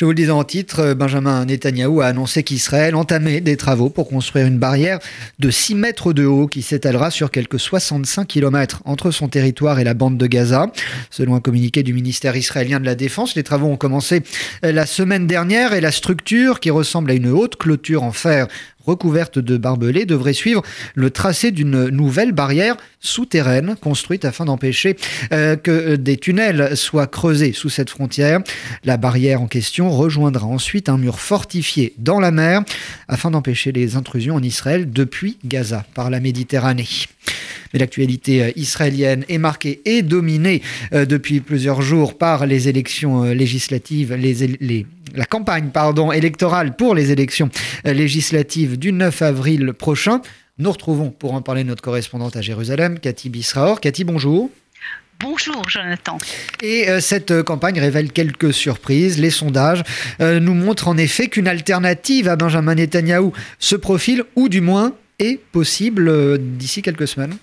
Je vous le disais en titre, Benjamin Netanyahou a annoncé qu'Israël entamait des travaux pour construire une barrière de 6 mètres de haut qui s'étalera sur quelques 65 km entre son territoire et la bande de Gaza. Selon un communiqué du ministère israélien de la Défense, les travaux ont commencé la semaine dernière et la structure, qui ressemble à une haute clôture en fer recouverte de barbelés devrait suivre le tracé d'une nouvelle barrière souterraine construite afin d'empêcher euh, que des tunnels soient creusés sous cette frontière. La barrière en question rejoindra ensuite un mur fortifié dans la mer afin d'empêcher les intrusions en Israël depuis Gaza par la Méditerranée. Mais l'actualité euh, israélienne est marquée et dominée euh, depuis plusieurs jours par les élections législatives, la campagne pardon, électorale pour les élections législatives du 9 avril prochain. Nous retrouvons pour en parler notre correspondante à Jérusalem, Cathy Bisraor. Cathy, bonjour. Bonjour Jonathan. Et euh, cette euh, campagne révèle quelques surprises. Les sondages euh, nous montrent en effet qu'une alternative à Benjamin Netanyahou se profile, ou du moins est possible d'ici quelques semaines.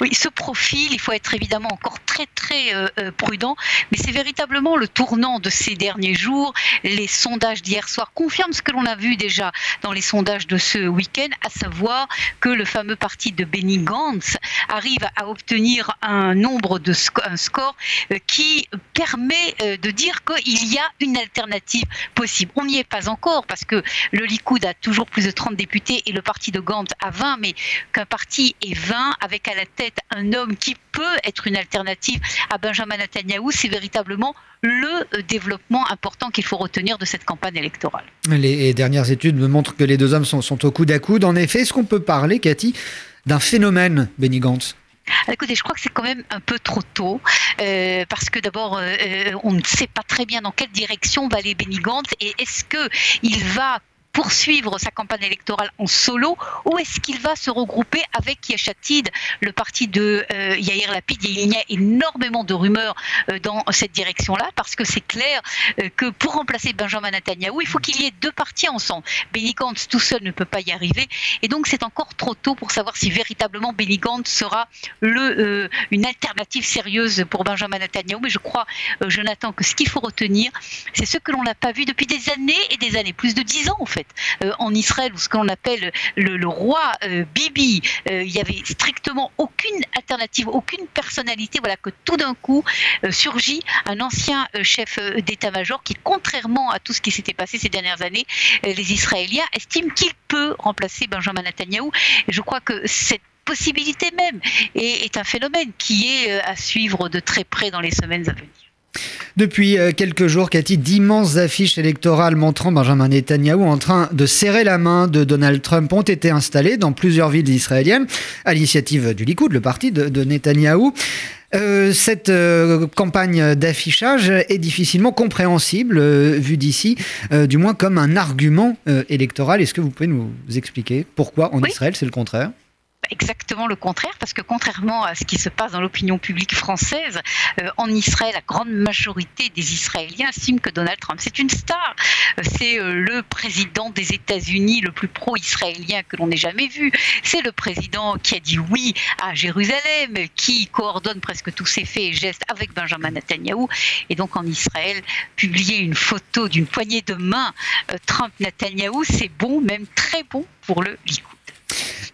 Oui, ce profil, il faut être évidemment encore très très euh, euh, prudent, mais c'est véritablement le tournant de ces derniers jours. Les sondages d'hier soir confirment ce que l'on a vu déjà dans les sondages de ce week-end, à savoir que le fameux parti de Benny Gantz arrive à obtenir un nombre de un score euh, qui permet de dire qu'il y a une alternative possible. On n'y est pas encore parce que le Likoud a toujours plus de 30 députés et le parti de Gantz a 20, mais qu'un parti ait 20 avec à la tête un homme qui peut être une alternative à Benjamin Netanyahu, c'est véritablement le euh, développement important qu'il faut retenir de cette campagne électorale. Les dernières études me montrent que les deux hommes sont, au coude à coude. En effet, est-ce qu'on peut parler, Cathy, d'un phénomène, Benny Gantz? Écoutez, je crois que c'est quand même un peu trop tôt, euh, parce que d'abord, euh, on ne sait pas très bien dans quelle direction va aller Benny Gantz, et est-ce qu'il va poursuivre sa campagne électorale en solo ou est-ce qu'il va se regrouper avec Yachatid, le parti de euh, Yair Lapid? Il y a énormément de rumeurs euh, dans cette direction-là parce que c'est clair euh, que pour remplacer Benjamin Netanyahu, il faut qu'il y ait deux partis ensemble. Benny Gantz tout seul ne peut pas y arriver et donc c'est encore trop tôt pour savoir si véritablement Benny Gantz sera le, une alternative sérieuse pour Benjamin Netanyahu. Mais je crois, Jonathan, que ce qu'il faut retenir, c'est ce que l'on n'a pas vu depuis des années et des années, plus de dix ans en fait euh, en Israël, ou ce qu'on appelle le, roi euh, Bibi, euh, il y avait strictement aucune alternative, aucune personnalité. Voilà que tout d'un coup surgit un ancien chef d'état-major qui, contrairement à tout ce qui s'était passé ces dernières années, les Israéliens estiment qu'il peut remplacer Benjamin Netanyahu. Et je crois que cette possibilité même est un phénomène qui est à suivre de très près dans les semaines à venir. Depuis euh, quelques jours, Cathy, d'immenses affiches électorales montrant Benjamin Netanyahou en train de serrer la main de Donald Trump ont été installées dans plusieurs villes israéliennes à l'initiative du Likoud, le parti de, de Netanyahou. Euh, cette euh, campagne d'affichage est difficilement compréhensible vue d'ici, du moins comme un argument électoral. Est-ce que vous pouvez nous expliquer pourquoi en Israël c'est le contraire? Exactement le contraire, parce que contrairement à ce qui se passe dans l'opinion publique française, euh, en Israël, la grande majorité des Israéliens estiment que Donald Trump, c'est une star. Euh, c'est euh, le président des États-Unis le plus pro-israélien que l'on ait jamais vu. C'est le président qui a dit oui à Jérusalem, qui coordonne presque tous ses faits et gestes avec Benjamin Netanyahu. Et donc en Israël, publier une photo d'une poignée de main Trump-Netanyahu, c'est bon, même très bon pour le Likoud.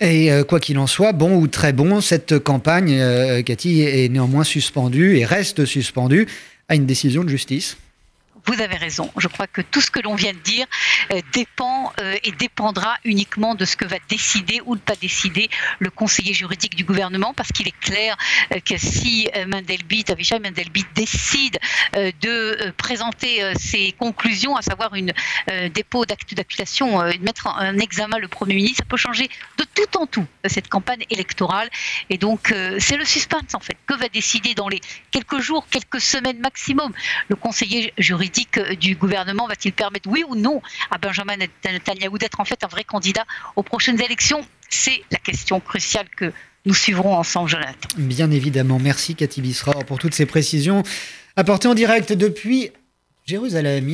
Et euh, quoi qu'il en soit, bon ou très bon, cette campagne, euh, Cathy, est néanmoins suspendue et reste suspendue à une décision de justice vous avez raison. Je crois que tout ce que l'on vient de dire euh, dépend euh, et dépendra uniquement de ce que va décider ou ne pas décider le conseiller juridique du gouvernement, parce qu'il est clair euh, que si Mendelbit, Avishai Mendelbit décide de présenter ses conclusions, à savoir une dépôt d'acte d'accusation, de mettre en examen le Premier ministre, ça peut changer de tout en tout cette campagne électorale. Et donc, c'est le suspense en fait. Que va décider dans les quelques jours, quelques semaines maximum le conseiller juridique du gouvernement va-t-il permettre, oui ou non, à Benjamin Netanyahu d'être en fait un vrai candidat aux prochaines élections? C'est la question cruciale que nous suivrons ensemble, Jonathan. Bien évidemment. Merci, Cathy Bisra, pour toutes ces précisions apportées en direct depuis Jérusalem.